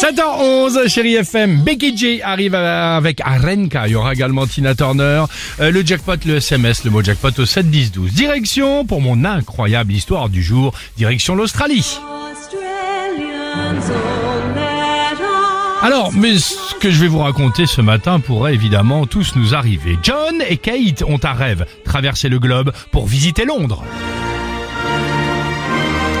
7h11, chérie FM. Becky G arrive avec Arenka. Il y aura également Tina Turner. Euh, le jackpot, le SMS, le mot jackpot au 7 10 12. Direction pour mon incroyable histoire du jour. Direction l'Australie. Alors, mais ce que je vais vous raconter ce matin pourrait évidemment tous nous arriver. John et Kate ont un rêve, traverser le globe pour visiter Londres.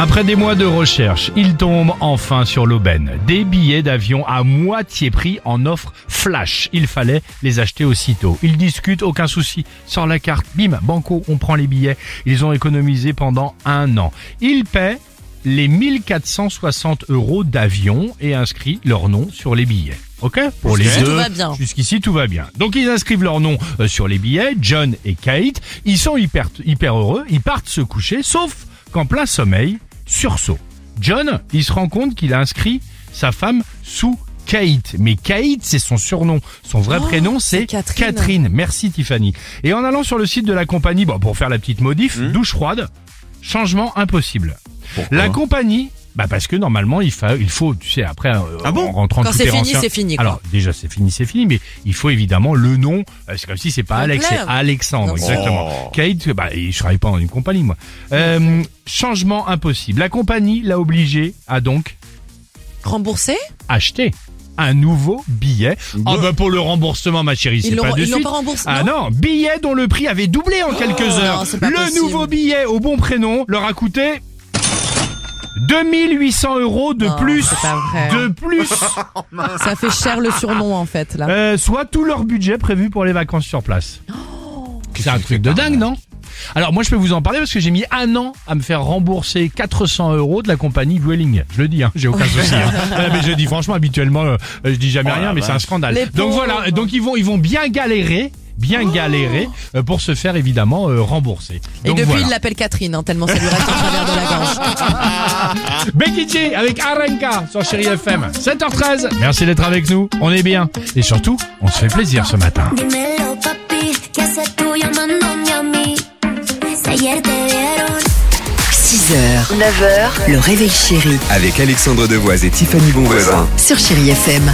Après des mois de recherche, ils tombent enfin sur l'aubaine. Des billets d'avion à moitié prix en offre flash. Il fallait les acheter aussitôt. Ils discutent, aucun souci. Sort la carte, bim, banco, on prend les billets. Ils ont économisé pendant un an. Ils paient les 1460 euros d'avion et inscrivent leur nom sur les billets. Ok? Pour les deux. Jusqu'ici tout va bien. Donc ils inscrivent leur nom euh, sur les billets, John et Kate. Ils sont hyper hyper heureux. Ils partent se coucher, sauf qu'en plein sommeil, sursaut. John, il se rend compte qu'il a inscrit sa femme sous Kate. Mais Kate, c'est son surnom. Son vrai Oh, prénom, c'est Catherine. Merci Tiffany. Et en allant sur le site de la compagnie, bon, pour faire la petite modif, Hmm. douche froide, changement impossible. La compagnie, bah parce que normalement il faut, il faut, tu sais, après euh, Ah bon en rentrant Quand c'est est fini, ancien- c'est fini, quoi. Alors déjà c'est fini, c'est fini, mais il faut évidemment le nom. euh, C'est comme si c'est pas. Alex, c'est Alexandre, Non, exactement. Kate, bah je travaille pas dans une compagnie moi. Euh, changement impossible. La compagnie l'a obligé à donc Remboursé acheter un nouveau billet. Ah bah pour le remboursement ma chérie, c'est pas de suite. pas remboursé Ah non non, billet dont le prix avait doublé en quelques non, heures. le possible. nouveau billet au bon prénom leur a coûté 2800 euros de Non, plus. c'est pas vrai. De plus. Ça fait cher le surnom en fait là. Euh, soit tout leur budget prévu pour les vacances sur place. C'est un truc de dingue, non? Alors moi je peux vous en parler parce que j'ai mis un an à me faire rembourser 400 euros de la compagnie Vueling. Je le dis, hein, j'ai aucun souci. hein. Mais je dis franchement habituellement, euh, je dis jamais rien, mais c'est un scandale. Les Donc pauvres. voilà, donc ils vont ils vont bien galérer, bien galérer euh, pour se faire évidemment euh, rembourser. Et Donc depuis voilà. il l'appelle Catherine hein, tellement ça lui reste au travers de la gorge. Becky G avec Arenka sur Chéri FM. 7h13. Merci d'être avec nous. On est bien. Et surtout, on se fait plaisir ce matin. Dímelo, papi, ¿qué haces tú llamándome a mí? Si ayer te vieron 6h, 9h, le réveil chéri Avec Alexandre Devoise et Tiffany Bonvoisin. sur Chéri FM.